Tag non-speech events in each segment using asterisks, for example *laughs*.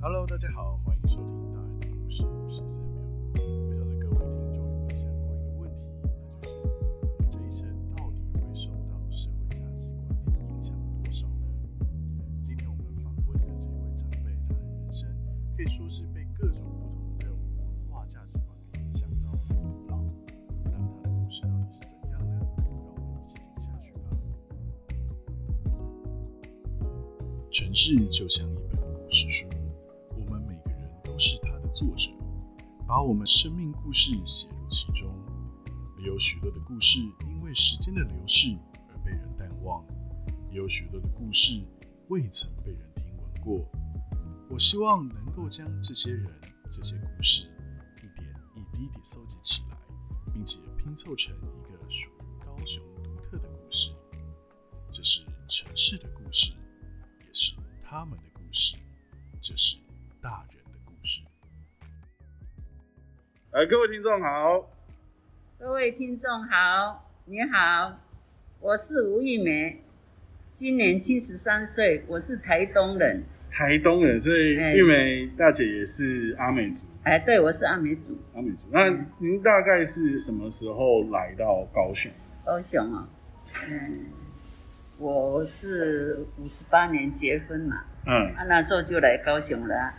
Hello，大家好，欢迎收听大人的故事，我是 Samuel。不晓得各位听众有没有想过一个问题，那就是我们这一生到底会受到社会价值观念影响？多少呢？今天我们访问的这位长辈，他的人生可以说是被各种不同的文化价值观给影响？到老。那他的故事到底是怎样呢？让我们一起听下去吧。城市就像一本故事书，是它的作者，把我们生命故事写入其中。有许多的故事因为时间的流逝而被人淡忘，也有许多的故事未曾被人听闻过。我希望能够将这些人、这些故事一点一滴地搜集起来，并且拼凑成一个属于高雄独特的故事。这是城市的故事，也是他们的故事，这是大人。来，各位听众好，各位听众好，你好，我是吴玉梅，今年七十三岁，我是台东人。台东人，所以哎玉梅大姐也是阿美族，哎，对，我是阿美族，阿美族。那您大概是什么时候来到高雄？高雄哦。嗯，我是五十八年结婚嘛，嗯，啊，那时候就来高雄了啊、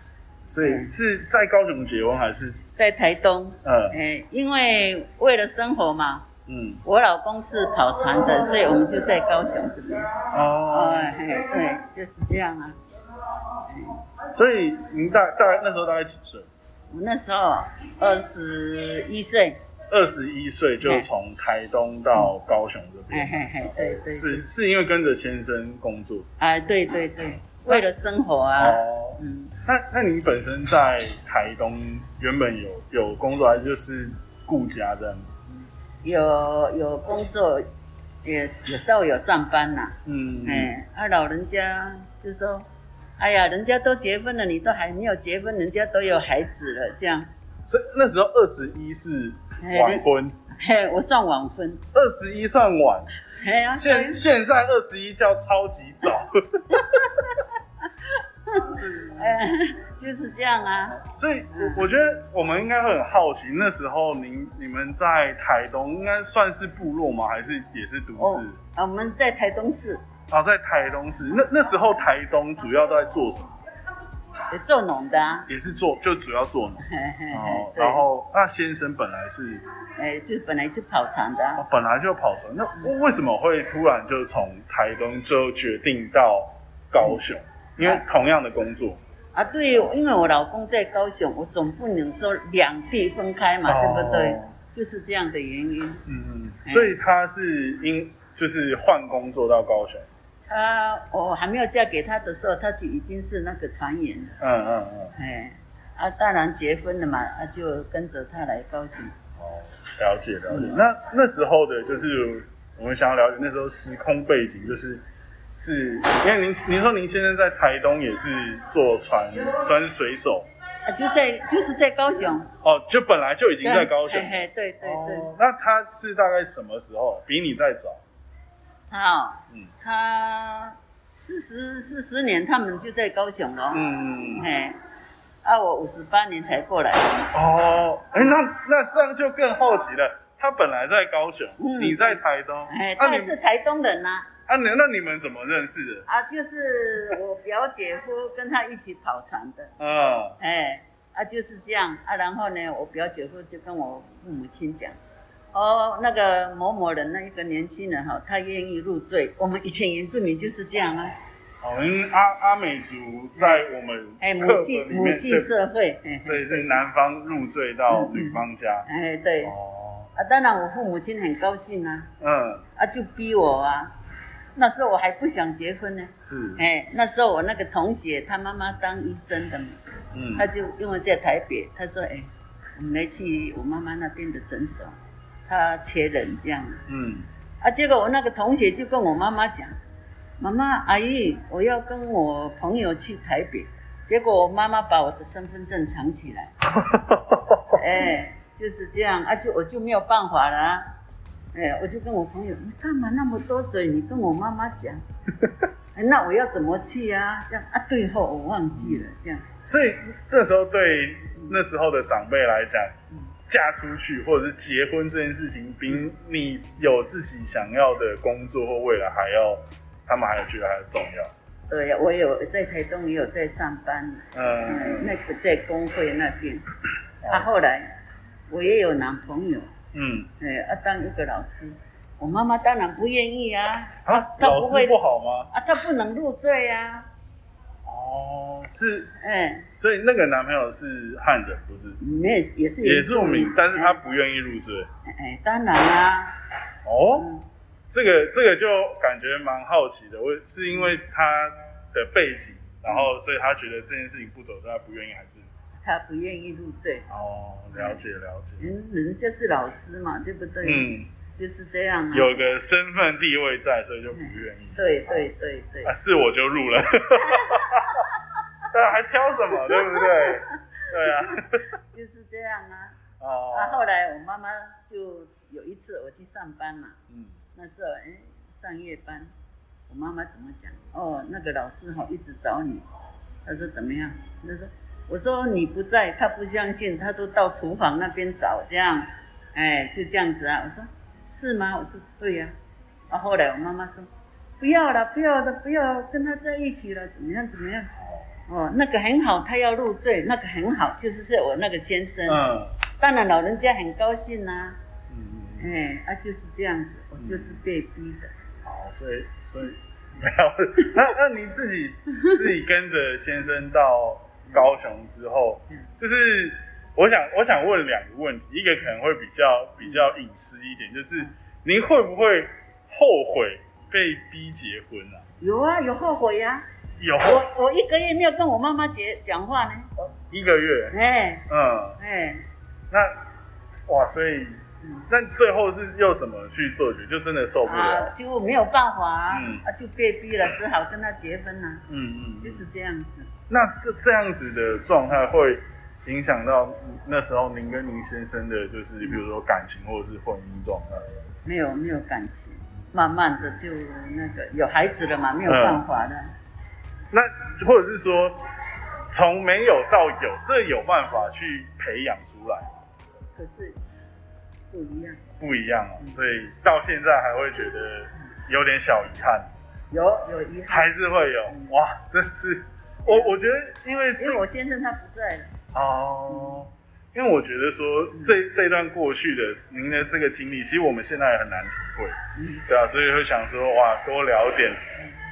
所以是在高雄结婚还是？在台东。嗯，哎，因为为了生活嘛，嗯，我老公是跑船的，所以我们就在高雄这边。哦，哎，嘿对，就是这样啊。所以您大大概那时候大概几岁？我那时候二十一岁，二十一岁就从台东到高雄这哎边，嘿嘿，对对，是是因为跟着先生工作啊，对对对，为了生活啊，哦。嗯，那那你本身在台东原本有有工作，还是就是顾家这样子？有有工作，也有时候有上班呐、嗯，哎，啊，老人家就说，哎呀，人家都结婚了，你都还没有结婚，人家都有孩子了，这样，所以那时候二十一是晚婚，嘿，我算晚婚，二十一算晚，嘿呀、现现在二十一叫超级早。*laughs* 哎，*laughs* 就是这样啊，所以，我我觉得我们应该会很好奇，那时候您你们在台东应该算是部落吗？还是也是都市？哦，我们在台东市啊，在台东市。那那时候台东主要都在做什么？有做农的啊，也是做，就主要做农。*laughs* 哦然后那先生本来是哎，就本来就跑船的、啊哦，本来就跑船，那为什么会突然就从台东就决定到高雄？因为同样的工作，啊，对，因为我老公在高雄，我总不能说两地分开嘛，哦对不对？就是这样的原因。嗯嗯，哎所以他是因就是换工作到高雄，他我还没有嫁给他的时候，他就已经是那个船员了，嗯嗯嗯，哎，啊，当然结婚了嘛，啊，就跟着他来高雄。哦，了解了解。嗯那那时候的就是我们想要了解那时候时空背景，就是是因为您您说您先生在台东也是坐船，算是水手啊，就在就是在高雄，哦，就本来就已经在高雄嘿。嘿，对对对，哦，那他是大概什么时候？比你再早？他哦，嗯他四十四十年，他们就在高雄了，嗯，嘿，啊，我五十八年才过来，哦，哎，那那这样就更好奇了。他本来在高雄，嗯你在台东，哎，他你是台东人呐、啊，你那你们怎么认识的？啊，就是我表姐夫跟他一起跑船的，啊，哎，啊就是这样啊。然后呢，我表姐夫就跟我父母亲讲，哦，那个某某人那一个年轻人哈，他愿意入赘。我们以前原住民就是这样啊，我们阿阿美族在我们哎，母系母系社会，哎所以是男方入赘到女方家。哎对，哦，啊，当然我父母亲很高兴啊，嗯，啊就逼我啊。那时候我还不想结婚呢，是，哎，那时候我那个同学他妈妈当医生的嘛，嗯他就因为在台北，他说：“哎、我们来去我妈妈那边的诊所，他缺人这样。嗯，”啊，结果我那个同学就跟我妈妈讲：“妈妈，阿姨，我要跟我朋友去台北。”结果我妈妈把我的身份证藏起来，*laughs* 哎，就是这样啊，就我就没有办法了、啊。哎，我就跟我朋友，你干嘛那么多嘴？你跟我妈妈讲。*laughs* 哎那我要怎么去啊？这样啊，对后我忘记了，这样，所以那时候对那时候的长辈来讲，嗯，嫁出去或者是结婚这件事情，比你有自己想要的工作或未来还要，他们还有觉得还要重要。对呀，我有在台东也有在上班，嗯，嗯那个在工会那边，*laughs* 啊，后来我也有男朋友，嗯，哎，啊，当一个老师，我妈妈当然不愿意啊，啊，她不会老师不好吗？啊，她不能入赘啊，哦，是，哎，所以那个男朋友是汉人，不是？也也是也是我民民，，但是他不愿意入赘。哎，哎，当然啦，哦，嗯，这个这个就感觉蛮好奇的，我是因为他的背景，然后所以他觉得这件事情不走，所以他不愿意，还是？她不愿意入赘，哦，了解了解。嗯人家是老师嘛，对不对？，嗯，就是这样啊，有个身份地位在，所以就不愿意。对对对对啊，，是我就入了。对啊，还挑什么，对不对？对啊。*laughs* 就是这样啊。哦。那，后来我妈妈就有一次我去上班嘛，嗯那时候哎上夜班，我妈妈怎么讲？哦，那个老师哈、一直找你，他说怎么样？他说我说你不在，他不相信，他都到厨房那边找这样，哎就这样子啊。我说是吗？我说对呀、啊。后来我妈妈说不要了，不要了，不要跟他在一起了，怎么样怎么样？哦，那个很好，他要入赘，那个很好，就是是我那个先生。嗯当然老人家很高兴呐、嗯。哎，啊就是这样子，我就是被逼的。好，所以所以没有。那那你自己自己跟着先生到高雄之后嗯，就是我想我想问两个问题，一个可能会比较比较隐私一点，就是您会不会后悔被逼结婚啊？有啊，有后悔呀、有。我我一个月没有跟我妈妈结讲话呢。一个月，哎。嗯，哎，那哇，所以嗯。那最后是又怎么去做决？就真的受不啊了，，就没有办法啊，嗯。啊就被逼了，只好跟他结婚了、嗯嗯，就是这样子。那这这样子的状态会影响到那时候您跟您先生的，就是比如说感情或者是婚姻状态。没有没有感情，慢慢的就那个有孩子了嘛，没有办法了。那或者是说，从没有到有，这有办法去培养出来，可是不一样，不一样哦。所以到现在还会觉得有点小遗憾，有有遗憾，还是会有哇，真是我我觉得因为这因为我先生他不在了。哦，因为我觉得说这这段过去的您的这个经历，其实我们现在也很难体会，嗯对啊，所以会想说哇，多聊点，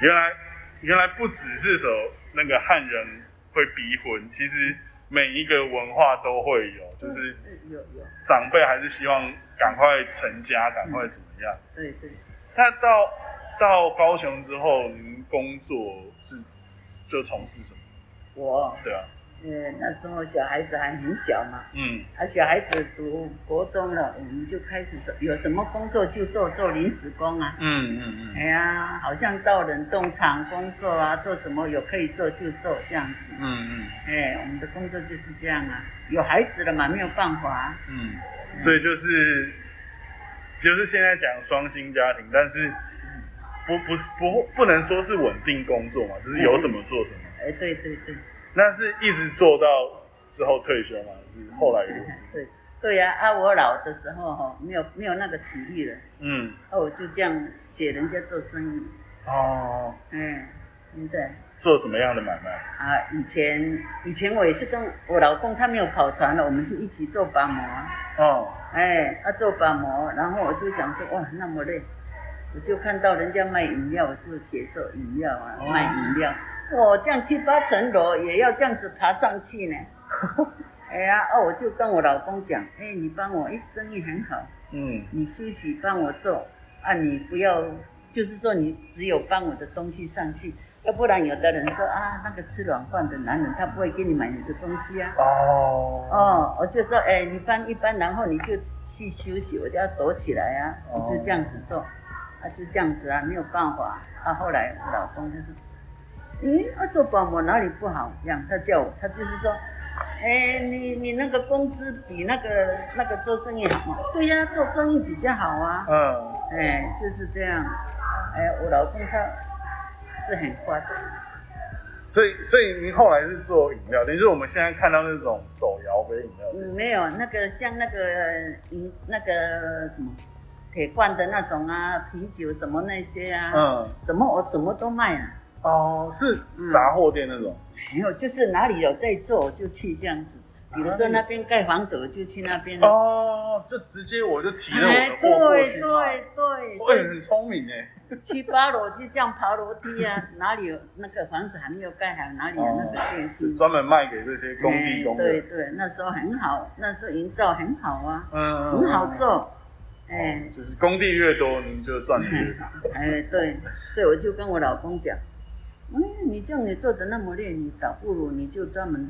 原来原来不只是说那个汉人会逼婚，其实每一个文化都会有，就是嗯有有，长辈还是希望赶快成家，赶快怎么样。对对。那到到高雄之后，您工作是就从事什么？我对啊，呃那时候小孩子还很小嘛，嗯啊小孩子读国中了，我们就开始说有什么工作就做做临时工啊。嗯嗯嗯哎呀，好像到冷冻厂工作啊，做什么有可以做就做这样子。嗯嗯哎，我们的工作就是这样啊。有孩子了嘛，没有办法、啊。嗯，所以就是就是现在讲双薪家庭，但是不不是不不能说是稳定工作嘛，就是有什么做什么。哎，对对对，那是一直做到之后退休嘛？是后来有 *laughs* 对对呀、啊，我老的时候哈、没有没有那个体力了，嗯啊，我就这样写人家做生意。哦，嗯，现在做什么样的买卖？啊，以前以前我也是跟我老公他没有跑船了，我们就一起做把模啊。哦，哎，啊做把模，然后我就想说，哇，那么累，我就看到人家卖饮料，我就写做饮料啊，哦。卖饮料，哇，这样七八层楼也要这样子爬上去呢。*laughs* 哎呀，哦，我就跟我老公讲，哎，你帮我，哎，生意很好，嗯。你休息帮我做，啊，你不要，就是说你只有帮我的东西上去，要不然有的人说啊，那个吃软饭的男人他不会给你买你的东西啊。哦。哦，我就说，哎、你搬一搬，然后你就去休息，我就要躲起来啊，哦。我就这样子做，啊，就这样子啊，没有办法。啊，后来我老公他说，咦，啊，做保姆哪里不好？这样，他叫我，他就是说，哎、你你那个工资比那个那个做生意好吗？对呀、做生意比较好啊。嗯哎，就是这样。哎，我老公他是很夸张。所以，所以您后来是做饮料，等于是我们现在看到那种手摇杯饮料。嗯，没有那个像那个饮那个什么铁罐的那种啊，啤酒什么那些啊，嗯，什么我什么都卖啊。哦，是杂货店那种。没有，就是哪里有在做我就去这样子。比如说那边盖房子，我就去那边。哦，就直接我就提了我的哎，货过去对对对，我所以也很聪明哎。七八楼就这样爬楼梯啊，*laughs* 哪里有那个房子还没有盖好，哪里有那个电梯？专门卖给这些工地工哎对。对，那时候很好，那时候营造很好啊，嗯很好。做。哎就是工地越多，您就赚的越大。*laughs* 哎，对，所以我就跟我老公讲，嗯，你这样你做的那么累，你倒不如你就专门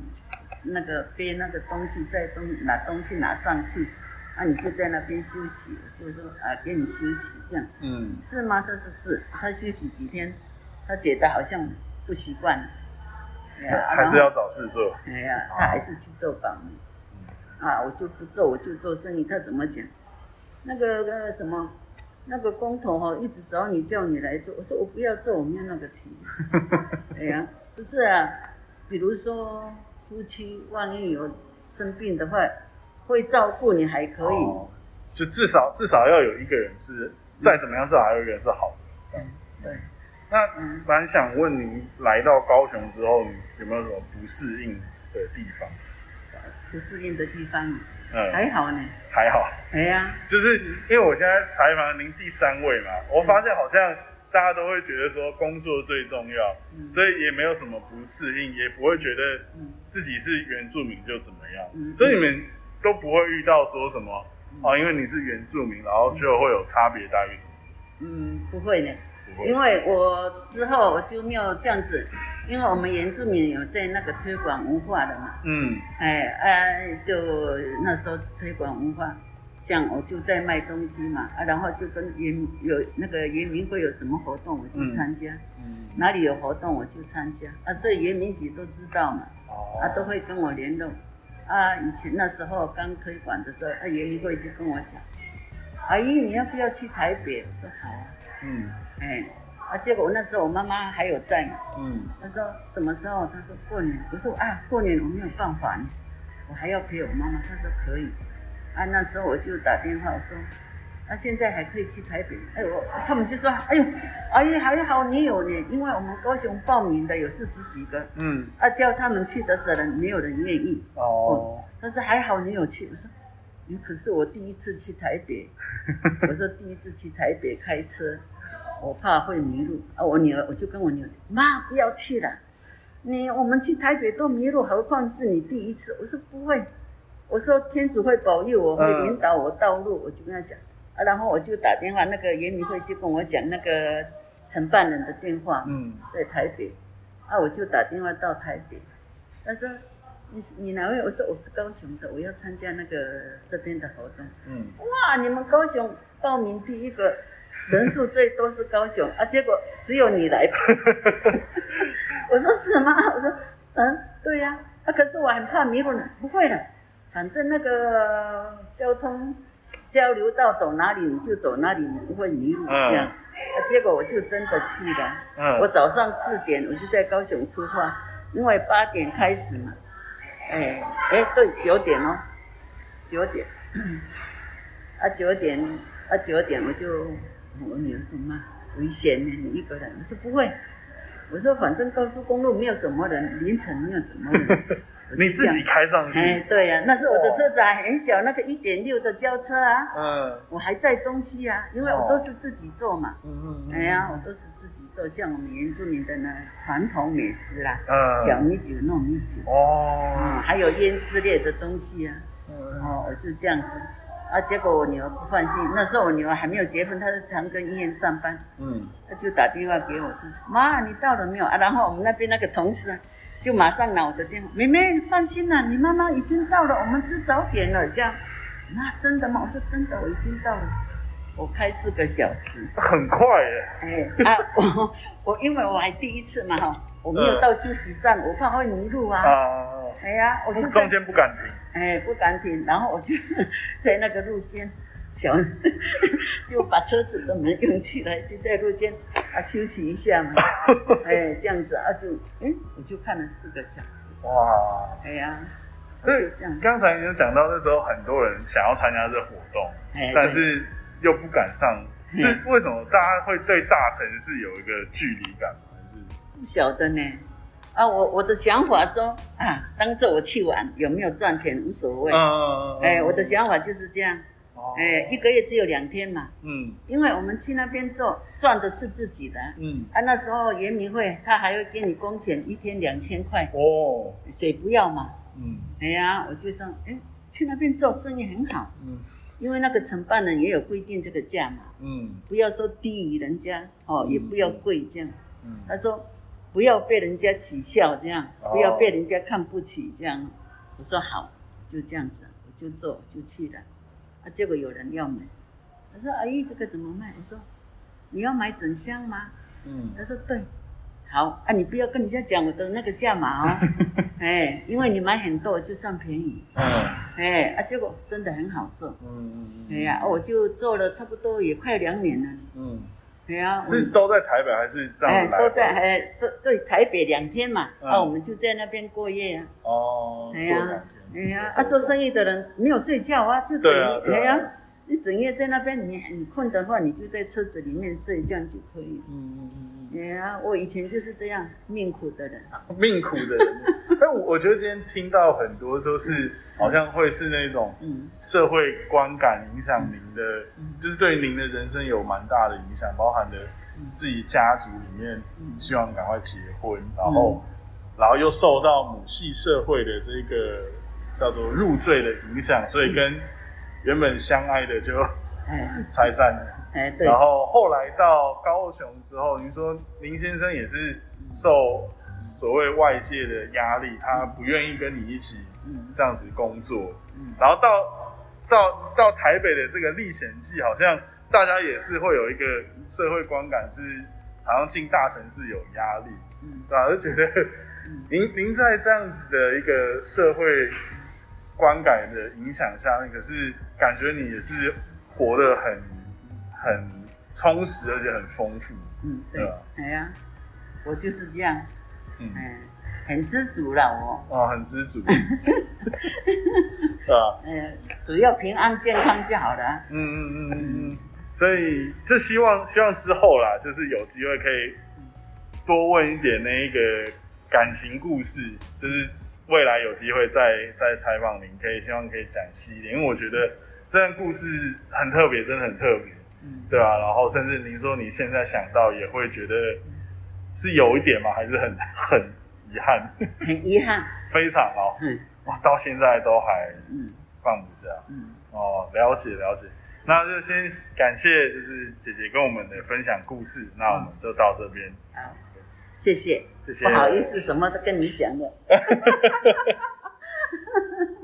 那个背那个东西，在东拿东西拿上去，啊，你就在那边休息，就说啊，给你休息这样。嗯，是吗？这是是，他休息几天，他觉得好像不习惯，哎呀还是要。找事做。哎呀，他还是去做保姆。啊，我就不做，我就做生意。他怎么讲？那个呃什么，那个工头哈、一直找你叫你来做。我说我不要做，我没有那个体力。哎呀，不是啊，比如说夫妻万一有生病的话，会照顾你还可以。哦就至少至少要有一个人是，再怎么样至少还有一个人是好的这样子。对，那嗯蛮想问您，来到高雄之后，你有没有什么不适应的地方？不适应的地方嗯，还好呢。还好，哎呀，就是因为我现在采访您第三位嘛，我发现好像大家都会觉得说工作最重要，嗯。所以也没有什么不适应，也不会觉得嗯。自己是原住民就怎么样，嗯。所以你们都不会遇到说什么哦，因为你是原住民，然后就会有差别待遇什么，嗯，不会呢。因为我之后我就没有这样子，因为我们原住民有在那个推广文化的嘛，嗯。哎哎，就那时候推广文化，像我就在卖东西嘛，啊，然后就跟原民有那个原民会有什么活动我就参加，嗯，哪里有活动我就参加，啊，所以原民局都知道嘛，哦。啊，都会跟我联络，啊，以前那时候刚推广的时候，啊，原民会就跟我讲，阿姨你要不要去台北？我说好啊。嗯哎，啊，结果我那时候我妈妈还有在嘛，嗯她说什么时候？她说过年。我说啊，过年我没有办法呢，我还要陪我妈妈。她说可以。啊，那时候我就打电话我说，啊，现在还可以去台北。哎我他们就说，哎呦，阿姨还好你有呢，因为我们高雄报名的有四十几个，嗯，啊，叫他们去的时候没有人愿意。哦，他说还好你有去，我说，嗯可是我第一次去台北，*laughs* 我说第一次去台北开车，我怕会迷路啊。我女儿我就跟我女儿讲，妈不要去了，你我们去台北都迷路，何况是你第一次。我说不会，我说天主会保佑我，会嗯引导我道路，我就跟他讲啊。然后我就打电话，那个严明会就跟我讲那个承办人的电话，嗯在台北，啊，我就打电话到台北，他说你是你哪位？我说我是高雄的，我要参加那个这边的活动。嗯，哇，你们高雄报名第一个人数最多是高雄 *laughs* 啊，结果只有你来。*laughs* 我说是吗？我说嗯，对呀、啊，可是我很怕迷路呢。不会的，反正那个交通交流道走哪里你就走哪里，你不会迷路嗯这样。啊，结果我就真的去了。嗯我早上四点我就在高雄出发，因为八点开始嘛。哎哎，对，九点哦，九点。啊，九点啊，九点我就我女儿说妈危险呢，你一个人。我说不会，我说反正高速公路没有什么人，凌晨没有什么人。你自己开上去，哎，对呀、那时候我的车子还很小，那个一点六的轿车啊，嗯。我还载东西啊，因为我都是自己做嘛。嗯嗯哎呀，我都是自己做，像我们原住民的呢传统美食啦，嗯。小米酒、糯米酒，哦。啊，还有腌制类的东西啊，嗯。哦，我就这样子，啊，结果我女儿不放心，那时候我女儿还没有结婚，她在长庚医院上班，嗯。她就打电话给我说，妈，你到了没有？啊？然后我们那边那个同事啊就马上拿我的电话，妹妹放心啦，你妈妈已经到了，我们吃早点了，这样，那真的吗？我说真的，我已经到了，我开四个小时。很快耶，哎啊，我我因为我还第一次嘛哈，我没有到休息站，我怕会迷路啊。啊，哎呀，我就在中间不敢停，哎不敢停，然后我就在那个路肩小 *laughs* 就把车子的门用起来，就在路间啊休息一下嘛，*laughs* 哎，这样子啊就，哎，我就看了四个小时，哇，哎呀，对就这样，刚才你有讲到那时候很多人想要参加这活动，哎，但是又不敢上，嗯是为什么大家会对大城市有一个距离感吗？还是？不晓得呢。啊，我我的想法说啊，当做我去玩，有没有赚钱无所谓。嗯。哎，我的想法就是这样。哦。哎，一个月只有两天嘛，嗯。因为我们去那边做，赚的是自己的。嗯。啊，那时候圆明会他还会给你工钱，一天两千块，哦。谁不要嘛？嗯。哎呀，我就说，哎，去那边做生意很好，嗯。因为那个承办人也有规定这个价嘛，嗯。不要说低于人家哦，也不要贵这样。嗯。他说不要被人家取笑这样，哦。不要被人家看不起这样。我说好，就这样子，我就做就去了。啊，结果有人要买，他说阿姨这个怎么卖？我说你要买整箱吗？嗯。他说对，好啊，你不要跟人家讲我的那个价码哦，*laughs* 哎，因为你买很多就算便宜，嗯。哎啊，结果真的很好做，嗯嗯哎呀，我就做了差不多也快两年了，嗯，哎呀，我是都在台北还是这样？都在哎都对台北两天嘛，嗯。啊，我们就在那边过夜啊，哦，哎呀做两天哎呀，啊，做生意的人没有睡觉啊，就整对啊对啊。哎呀，你整夜在那边，你你困的话，你就在车子里面睡，这样就可以了。嗯嗯嗯哎呀，我以前就是这样命苦的人。嗯，命苦的人。但我 *laughs* 我觉得今天听到很多都是好像会是那种嗯。社会观感影响您的，嗯就是对您的人生有蛮大的影响，包含的嗯自己家族里面嗯。希望赶快结婚，然后然后又受到母系社会的这个叫做入赘的影响，所以跟原本相爱的就哎。*laughs* 拆散了。哎，对。然，后后来到高雄之后，您说林先生也是受所谓外界的压力，他不愿意跟你一起嗯。这样子工作，嗯。然后到到到台北的这个历险记，好像大家也是会有一个社会观感是，好像进大城市有压力，嗯。对吧？就觉得嗯。您您在这样子的一个社会观感的影响下面，可是感觉你也是活得很很充实，而且很丰富。嗯，对对呀，我就是这样，嗯，哎，很知足了我，哦，很知足，*laughs* 对吧？呃，主要平安健康就好了啊。嗯嗯嗯嗯嗯，所以就希望希望之后啦，就是有机会可以多问一点那一个感情故事，就是未来有机会再再采访您，可以希望可以讲细一点，因为我觉得这段故事很特别，真的很特别，嗯，对啊，然后甚至您说你现在想到也会觉得是有一点吗？还是很 *laughs* 很遗憾，很遗憾，*laughs* 非常哦，嗯。哇，到现在都还嗯放不下。嗯，哦，了解了解，那就先感谢就是姐姐跟我们的分享故事，那我们就到这边，好，谢谢，谢谢。不好意思，什么都跟你讲的。*laughs*